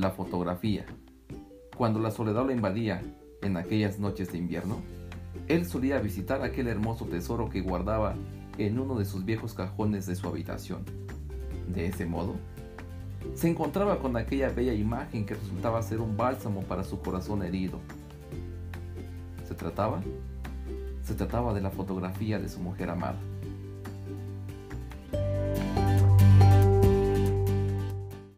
la fotografía. Cuando la soledad lo invadía en aquellas noches de invierno, él solía visitar aquel hermoso tesoro que guardaba en uno de sus viejos cajones de su habitación. De ese modo, se encontraba con aquella bella imagen que resultaba ser un bálsamo para su corazón herido. ¿Se trataba? Se trataba de la fotografía de su mujer amada.